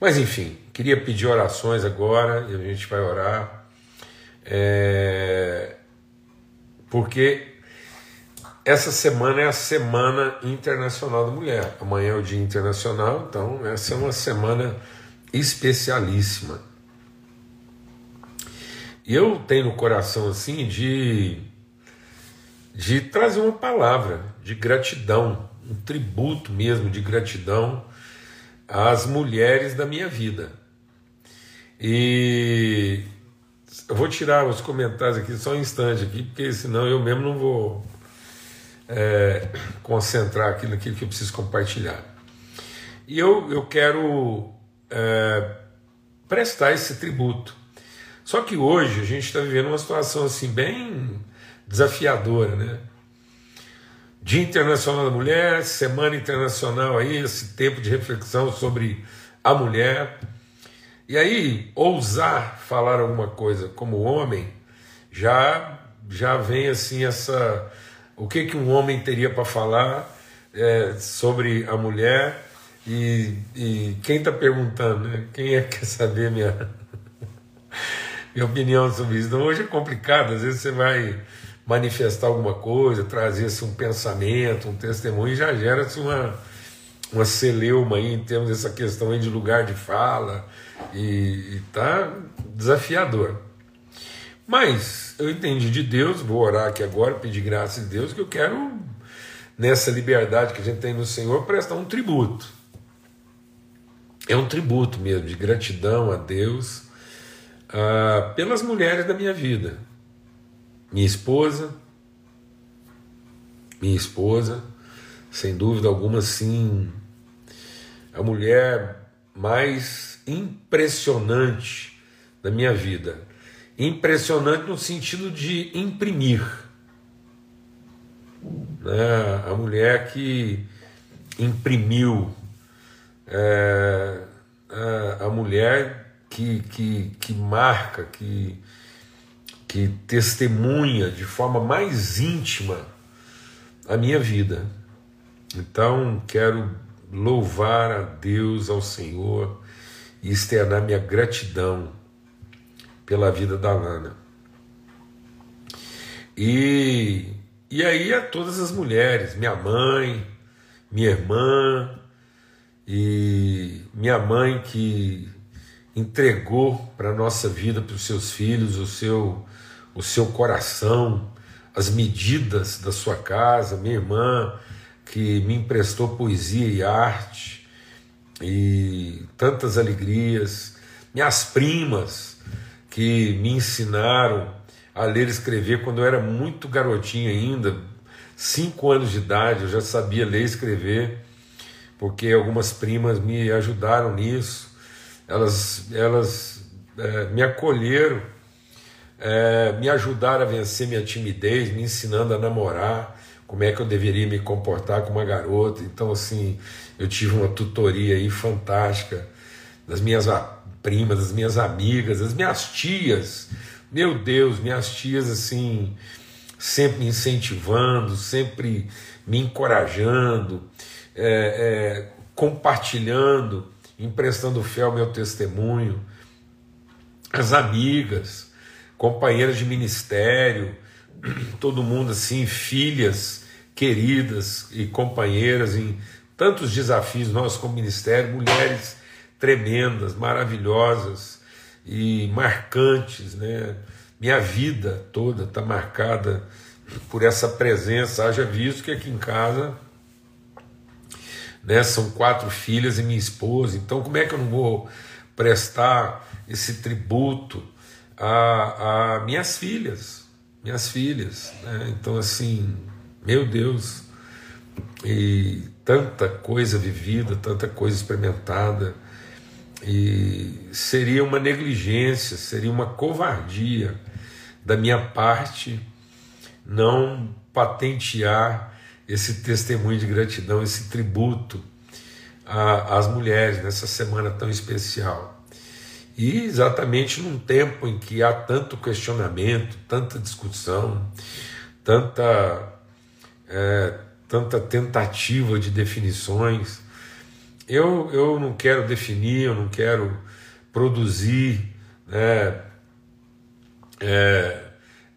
Mas enfim, queria pedir orações agora e a gente vai orar. É... Porque essa semana é a Semana Internacional da Mulher. Amanhã é o Dia Internacional, então essa é uma semana especialíssima. E eu tenho no coração assim de de trazer uma palavra de gratidão, um tributo mesmo de gratidão às mulheres da minha vida. E eu vou tirar os comentários aqui só um instante aqui, porque senão eu mesmo não vou é, concentrar aqui naquilo que eu preciso compartilhar. E eu, eu quero é, prestar esse tributo. Só que hoje a gente está vivendo uma situação assim bem desafiadora, né? Dia Internacional da Mulher, Semana Internacional aí, esse tempo de reflexão sobre a mulher. E aí, ousar falar alguma coisa como homem, já já vem assim essa o que que um homem teria para falar é, sobre a mulher e, e quem está perguntando, né? Quem é que quer saber minha minha opinião sobre isso? Então, hoje é complicado, às vezes você vai manifestar alguma coisa, trazer-se um pensamento, um testemunho, e já gera-se uma, uma celeuma aí em termos dessa questão aí de lugar de fala, e está desafiador. Mas eu entendi de Deus, vou orar aqui agora, pedir graça de Deus, que eu quero, nessa liberdade que a gente tem no Senhor, prestar um tributo. É um tributo mesmo, de gratidão a Deus, uh, pelas mulheres da minha vida, minha esposa, minha esposa, sem dúvida alguma, sim, a mulher mais impressionante da minha vida. Impressionante no sentido de imprimir. Né? A mulher que imprimiu, é, a, a mulher que, que, que marca, que que testemunha de forma mais íntima a minha vida. Então, quero louvar a Deus, ao Senhor e externar minha gratidão pela vida da Lana. E, e aí a todas as mulheres, minha mãe, minha irmã, e minha mãe que entregou para a nossa vida, para os seus filhos, o seu o seu coração, as medidas da sua casa, minha irmã que me emprestou poesia e arte e tantas alegrias, minhas primas que me ensinaram a ler e escrever quando eu era muito garotinho ainda, cinco anos de idade, eu já sabia ler e escrever, porque algumas primas me ajudaram nisso, elas, elas é, me acolheram é, me ajudaram a vencer minha timidez, me ensinando a namorar, como é que eu deveria me comportar com uma garota. Então, assim, eu tive uma tutoria aí fantástica das minhas primas, das minhas amigas, das minhas tias. Meu Deus, minhas tias, assim, sempre me incentivando, sempre me encorajando, é, é, compartilhando, emprestando fé ao meu testemunho. As amigas, companheiras de ministério, todo mundo assim, filhas queridas e companheiras em tantos desafios nós como ministério, mulheres tremendas, maravilhosas e marcantes, né? Minha vida toda está marcada por essa presença. Haja visto que aqui em casa né, são quatro filhas e minha esposa, então como é que eu não vou prestar esse tributo a, a minhas filhas, minhas filhas. Né? Então, assim, meu Deus, e tanta coisa vivida, tanta coisa experimentada, e seria uma negligência, seria uma covardia da minha parte não patentear esse testemunho de gratidão, esse tributo às mulheres nessa semana tão especial. E exatamente num tempo em que há tanto questionamento, tanta discussão, tanta, é, tanta tentativa de definições, eu, eu não quero definir, eu não quero produzir né, é,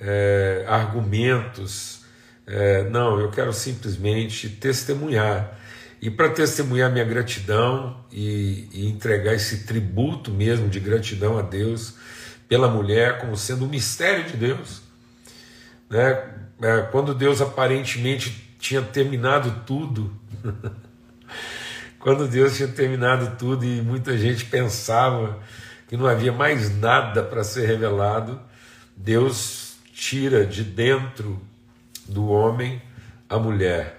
é, argumentos, é, não, eu quero simplesmente testemunhar. E para testemunhar minha gratidão e, e, entregar esse tributo mesmo de gratidão a Deus pela mulher, como sendo um mistério de Deus. Né? É, quando Deus aparentemente tinha terminado tudo, quando Deus tinha terminado tudo e muita gente pensava que não havia mais nada para ser revelado, Deus tira de dentro do homem a mulher.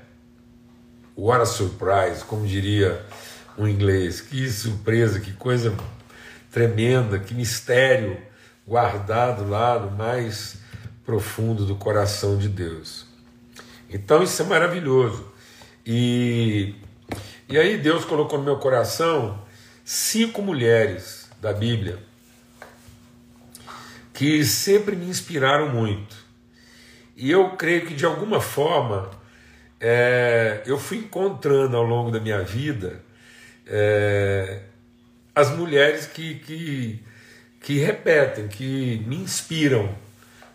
What a surprise, como diria um inglês. Que surpresa, que coisa tremenda, que mistério guardado lá no mais profundo do coração de Deus. Então isso é maravilhoso. E, e aí Deus colocou no meu coração cinco mulheres da Bíblia que sempre me inspiraram muito. E eu creio que de alguma forma é, eu fui encontrando ao longo da minha vida é, as mulheres que, que, que repetem, que me inspiram,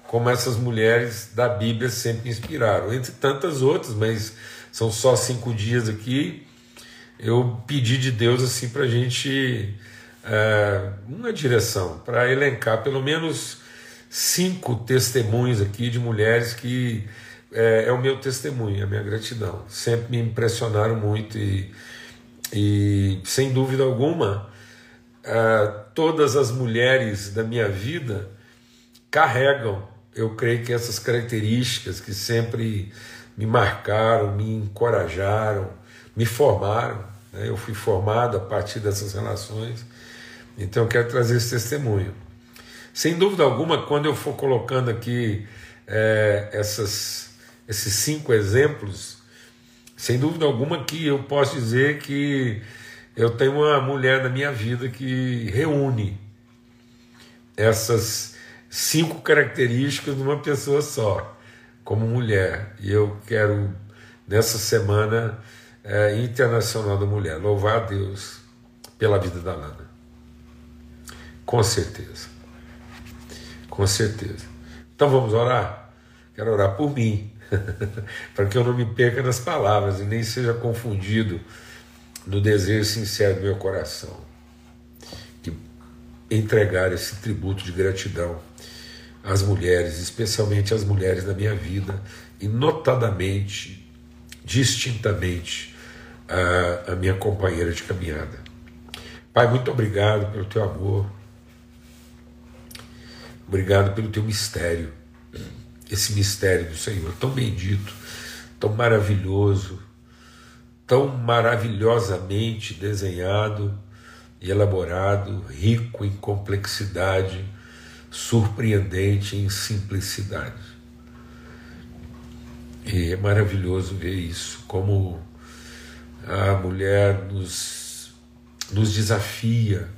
como essas mulheres da Bíblia sempre inspiraram, entre tantas outras, mas são só cinco dias aqui. Eu pedi de Deus assim para a gente é, uma direção, para elencar pelo menos cinco testemunhos aqui de mulheres que é, é, o meu testemunho, a minha gratidão. Sempre me impressionaram muito e, e sem dúvida alguma, é, todas as mulheres da minha vida carregam, eu creio que essas características que sempre me marcaram, me encorajaram, me formaram. Né? Eu fui formado a partir dessas relações então eu quero trazer esse testemunho. Sem dúvida alguma, quando eu for colocando aqui é, essas, esses cinco exemplos, sem dúvida alguma que eu posso dizer que eu tenho uma mulher na minha vida que reúne essas cinco características numa pessoa só, como mulher. E eu quero, nessa semana é, internacional da mulher, louvar a Deus pela vida da Lana. Com certeza. Com certeza. Então vamos orar? Quero orar por mim, para que eu não me perca nas palavras e nem seja confundido no desejo sincero do meu coração de entregar esse tributo de gratidão às mulheres, especialmente às mulheres da minha vida, e notadamente, distintamente, a, a minha companheira de caminhada. Pai, muito obrigado pelo teu amor Obrigado pelo teu mistério, esse mistério do Senhor, tão bendito, tão maravilhoso, tão maravilhosamente desenhado e elaborado, rico em complexidade, surpreendente em simplicidade. E é maravilhoso ver isso, como a mulher nos, nos desafia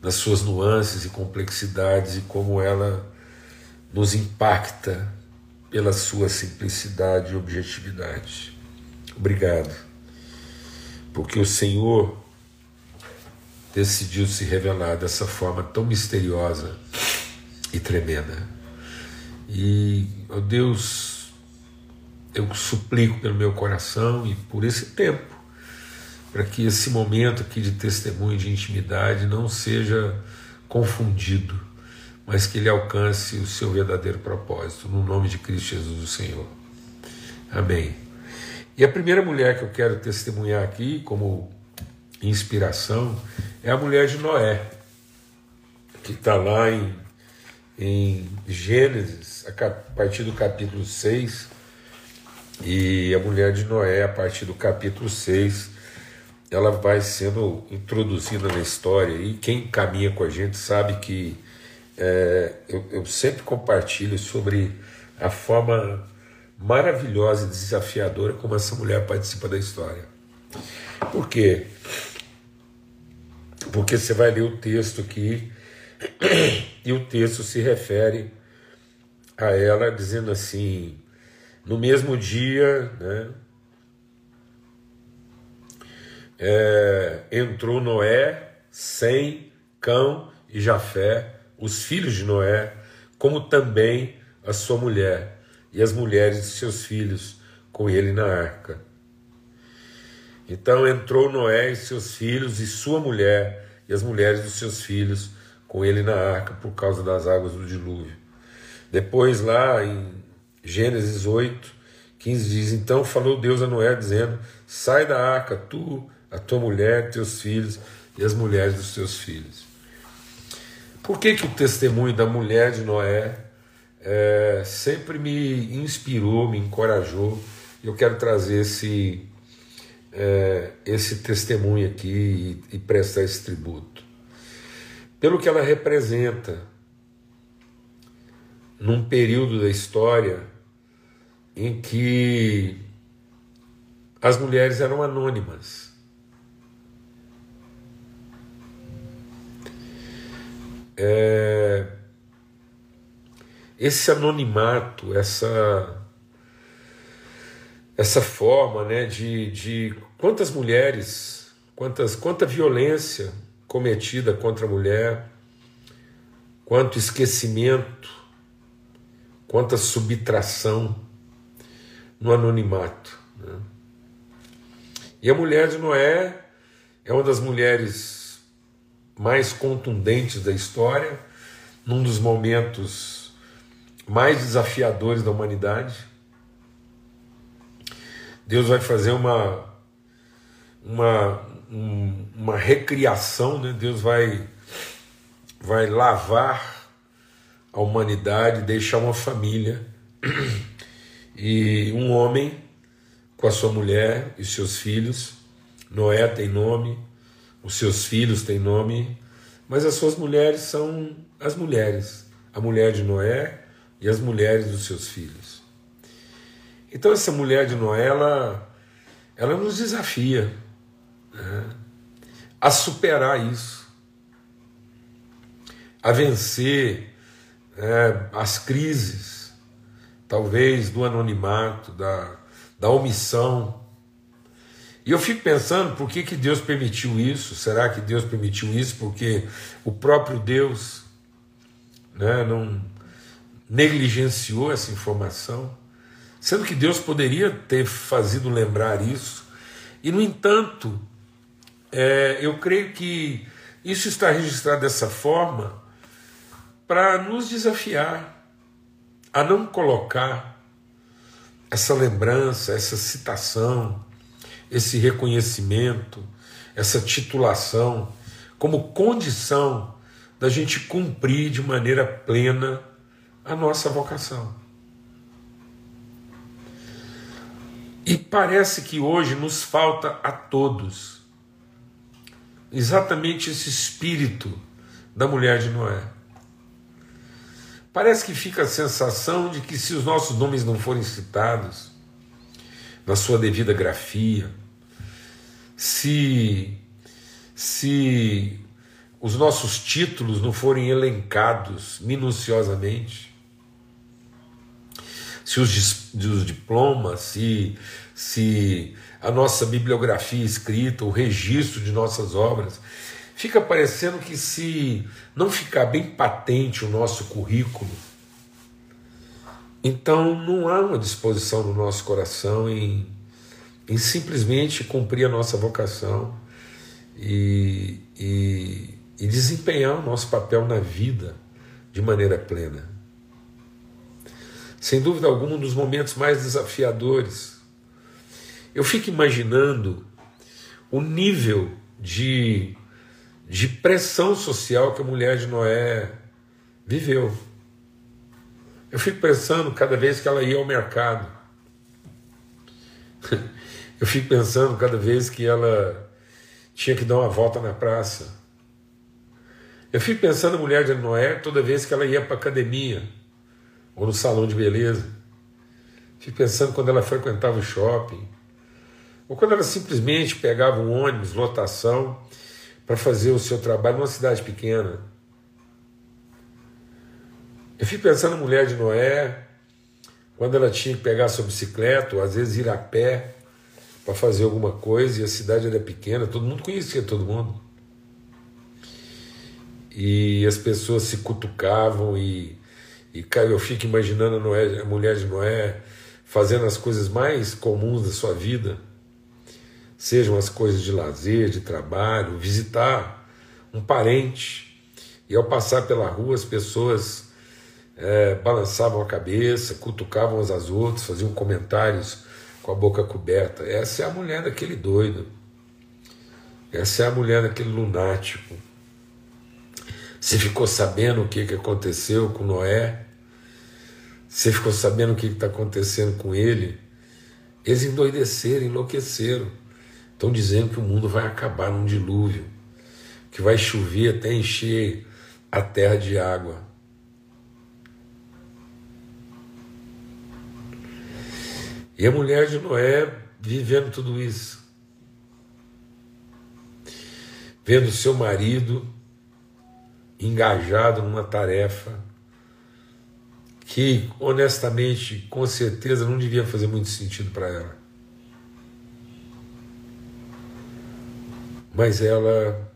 nas suas nuances e complexidades e como ela nos impacta pela sua simplicidade e objetividade. Obrigado, porque o Senhor decidiu se revelar dessa forma tão misteriosa e tremenda. E, ó oh Deus, eu suplico pelo meu coração e por esse tempo para que esse momento aqui de testemunho, de intimidade, não seja confundido, mas que ele alcance o seu verdadeiro propósito, no nome de Cristo Jesus, o Senhor. Amém. E a primeira mulher que eu quero testemunhar aqui, como inspiração, é a mulher de Noé, que está lá em, em Gênesis, a partir do capítulo 6, e a mulher de Noé, a partir do capítulo 6, ela vai sendo introduzida na história e quem caminha com a gente sabe que é, eu, eu, sempre compartilho sobre a forma maravilhosa e desafiadora como essa mulher participa da história. Por quê? Porque você vai ler o texto aqui e o texto se refere a ela dizendo assim: no mesmo dia, né, é, entrou Noé, Sem, Cão e Jafé, os filhos de Noé, como também a sua mulher e as mulheres de seus filhos com ele na arca. Então entrou Noé e seus filhos e sua mulher e as mulheres dos seus filhos com ele na arca por causa das águas do dilúvio. Depois, lá em Gênesis 8, 15 diz: Então falou Deus a Noé, dizendo: Sai da arca, tu, a tua mulher, teus filhos e as mulheres dos teus filhos. Por que, que o testemunho da mulher de Noé é, sempre me inspirou, me encorajou? Eu quero trazer esse, é, esse testemunho aqui e, e prestar esse tributo. Pelo que ela representa num período da história em que as mulheres eram anônimas. É, esse anonimato, essa essa forma né, de, de quantas mulheres, quantas, quanta violência cometida contra a mulher, quanto esquecimento, quanta subtração no anonimato. Né? E a mulher de Noé é uma das mulheres mais contundentes da história, num dos momentos mais desafiadores da humanidade. Deus vai fazer uma, uma, uma recriação, né? Deus vai, vai lavar a humanidade, deixar uma família e um homem com a sua mulher e seus filhos. Noé tem nome, os seus filhos têm nome, mas as suas mulheres são as mulheres, a mulher de Noé e as mulheres dos seus filhos. Então essa mulher de Noé, ela, ela nos desafia né, a superar isso, a vencer né, as crises, talvez do anonimato, da, da omissão. E eu fico pensando por que, que Deus permitiu isso? Será que Deus permitiu isso porque o próprio Deus né, não negligenciou essa informação? Sendo que Deus poderia ter fazido lembrar isso, e no entanto, é, eu creio que isso está registrado dessa forma para nos desafiar a não colocar essa lembrança, essa citação, esse reconhecimento, essa titulação, como condição da gente cumprir de maneira plena a nossa vocação. E parece que hoje nos falta a todos exatamente esse espírito da mulher de Noé. Parece que fica a sensação de que se os nossos nomes não forem citados na sua devida grafia, se se os nossos títulos não forem elencados minuciosamente, se os, os diplomas, se, se a nossa bibliografia escrita, o registro de nossas obras fica parecendo que se não ficar bem patente o nosso currículo, então não há uma disposição no nosso coração em, em simplesmente cumprir a nossa vocação e, e, e desempenhar o nosso papel na vida de maneira plena. Sem dúvida alguma, um dos momentos mais desafiadores. Eu fico imaginando o nível de de pressão social que a mulher de Noé viveu. Eu fico pensando cada vez que ela ia ao mercado. Eu fico pensando cada vez que ela tinha que dar uma volta na praça. Eu fico pensando na mulher de Noé toda vez que ela ia para a academia ou no salão de beleza. Fico pensando quando ela frequentava o shopping. Ou quando ela simplesmente pegava um ônibus, lotação, para fazer o seu trabalho numa cidade pequena. Eu fico pensando na mulher de Noé, quando ela tinha que pegar sua bicicleta, ou às vezes ir a pé para fazer alguma coisa e a cidade era pequena, todo mundo conhecia todo mundo. E as pessoas se cutucavam e, e cara, eu fico imaginando a, Noé, a mulher de Noé fazendo as coisas mais comuns da sua vida, sejam as coisas de lazer, de trabalho, visitar um parente. E ao passar pela rua, as pessoas é, balançavam a cabeça, cutucavam uns às outras, faziam comentários com a boca coberta. Essa é a mulher daquele doido. Essa é a mulher daquele lunático. Você ficou sabendo o que, que aconteceu com Noé? Você ficou sabendo o que está acontecendo com ele? Eles endoideceram, enlouqueceram. Estão dizendo que o mundo vai acabar num dilúvio, que vai chover até encher a terra de água. E a mulher de Noé vivendo tudo isso. Vendo seu marido engajado numa tarefa que, honestamente, com certeza não devia fazer muito sentido para ela. Mas ela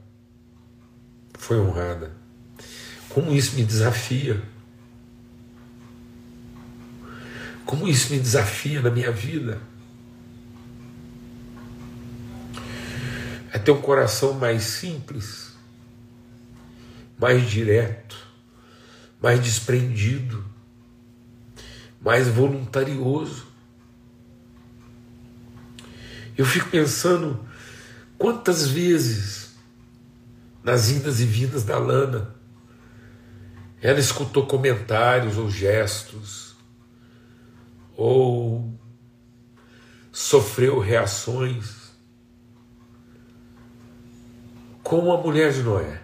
foi honrada. Como isso me desafia. Como isso me desafia na minha vida. É ter um coração mais simples, mais direto, mais desprendido, mais voluntarioso. Eu fico pensando quantas vezes nas indas e vindas da Lana ela escutou comentários ou gestos ou sofreu reações como a mulher de Noé.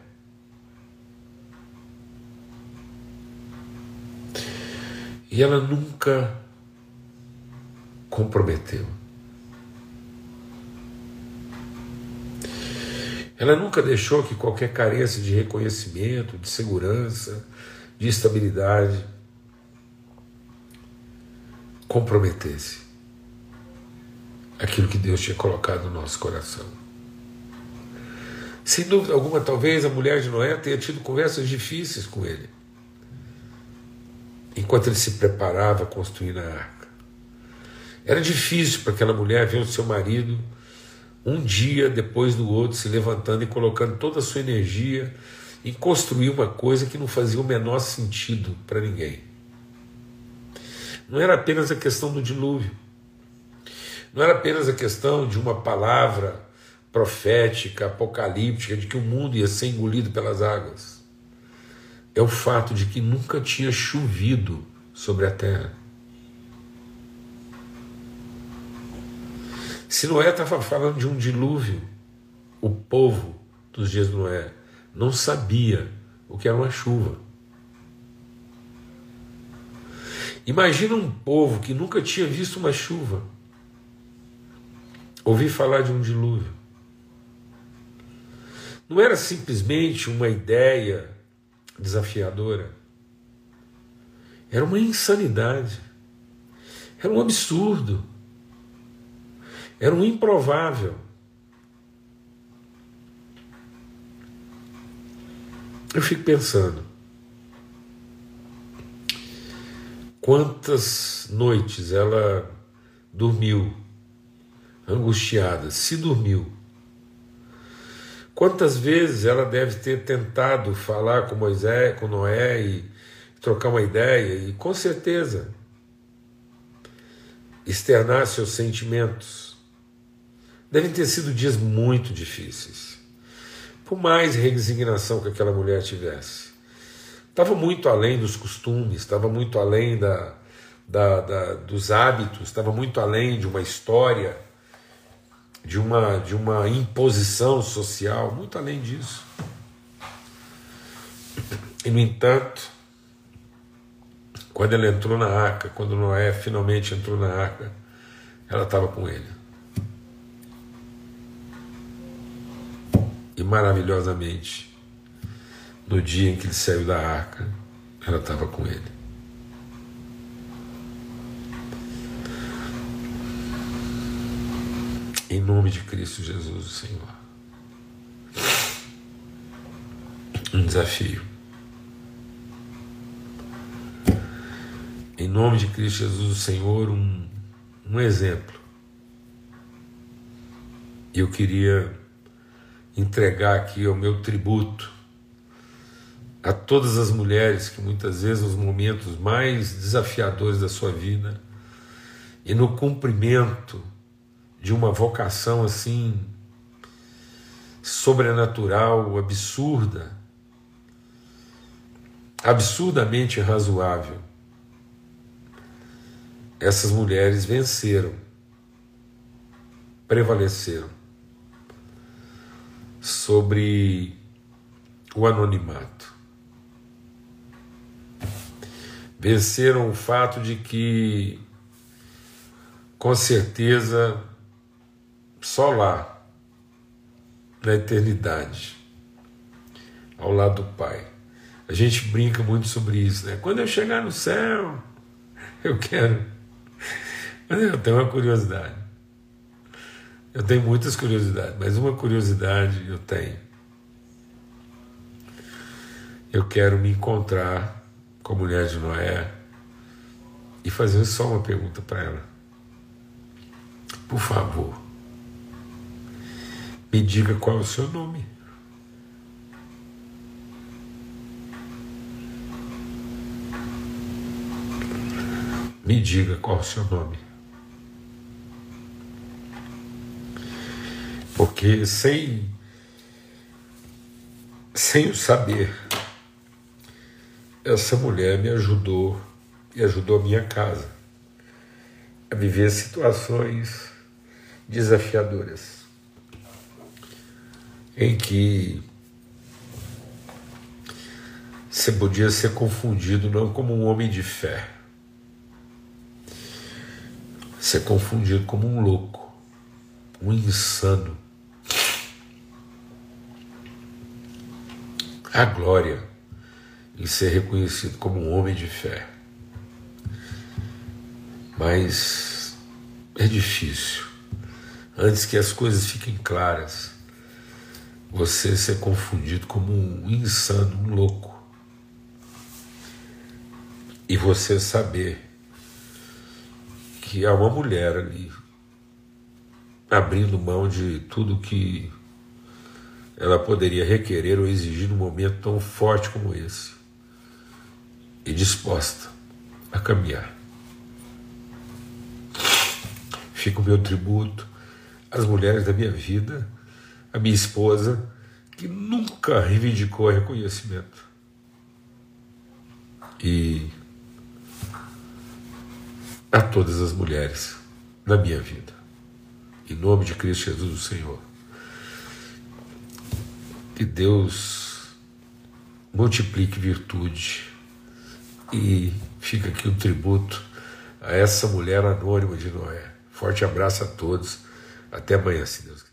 E ela nunca comprometeu. Ela nunca deixou que qualquer carência de reconhecimento, de segurança, de estabilidade comprometesse aquilo que Deus tinha colocado no nosso coração. Sem dúvida alguma, talvez a mulher de Noé tenha tido conversas difíceis com ele, enquanto ele se preparava a construir a arca. Era difícil para aquela mulher ver o seu marido um dia depois do outro se levantando e colocando toda a sua energia em construir uma coisa que não fazia o menor sentido para ninguém. Não era apenas a questão do dilúvio. Não era apenas a questão de uma palavra profética, apocalíptica, de que o mundo ia ser engolido pelas águas. É o fato de que nunca tinha chovido sobre a terra. Se Noé estava falando de um dilúvio, o povo dos dias de Noé não sabia o que era uma chuva. Imagina um povo que nunca tinha visto uma chuva, ouvir falar de um dilúvio. Não era simplesmente uma ideia desafiadora, era uma insanidade, era um absurdo, era um improvável. Eu fico pensando, Quantas noites ela dormiu angustiada, se dormiu. Quantas vezes ela deve ter tentado falar com Moisés, com Noé e trocar uma ideia e com certeza externar seus sentimentos. Devem ter sido dias muito difíceis. Por mais resignação que aquela mulher tivesse. Estava muito além dos costumes, estava muito além da, da, da, dos hábitos, estava muito além de uma história, de uma, de uma imposição social, muito além disso. E, no entanto, quando ela entrou na arca, quando Noé finalmente entrou na arca, ela estava com ele. E maravilhosamente, no dia em que ele saiu da arca, ela estava com ele. Em nome de Cristo Jesus, Senhor. Um desafio. Em nome de Cristo Jesus, Senhor, um, um exemplo. E eu queria entregar aqui o meu tributo a todas as mulheres que muitas vezes nos momentos mais desafiadores da sua vida e no cumprimento de uma vocação assim sobrenatural, absurda, absurdamente razoável, essas mulheres venceram, prevaleceram sobre o anonimato. Venceram o fato de que, com certeza, só lá, na eternidade, ao lado do Pai. A gente brinca muito sobre isso, né? Quando eu chegar no céu, eu quero. Mas eu tenho uma curiosidade. Eu tenho muitas curiosidades, mas uma curiosidade eu tenho. Eu quero me encontrar com a mulher de Noé e fazer só uma pergunta para ela. Por favor, me diga qual é o seu nome. Me diga qual é o seu nome. Porque sem, sem o saber, essa mulher me ajudou e ajudou a minha casa a viver situações desafiadoras em que você podia ser confundido não como um homem de fé, ser confundido como um louco, um insano. A glória em ser reconhecido como um homem de fé. Mas é difícil. Antes que as coisas fiquem claras, você ser confundido como um insano, um louco. E você saber que há uma mulher ali abrindo mão de tudo que ela poderia requerer ou exigir num momento tão forte como esse e disposta a caminhar. Fica o meu tributo às mulheres da minha vida, a minha esposa, que nunca reivindicou reconhecimento. E a todas as mulheres da minha vida. Em nome de Cristo Jesus, o Senhor. Que Deus multiplique virtude e fica aqui o tributo a essa mulher anônima de Noé. Forte abraço a todos. Até amanhã, se Deus quiser.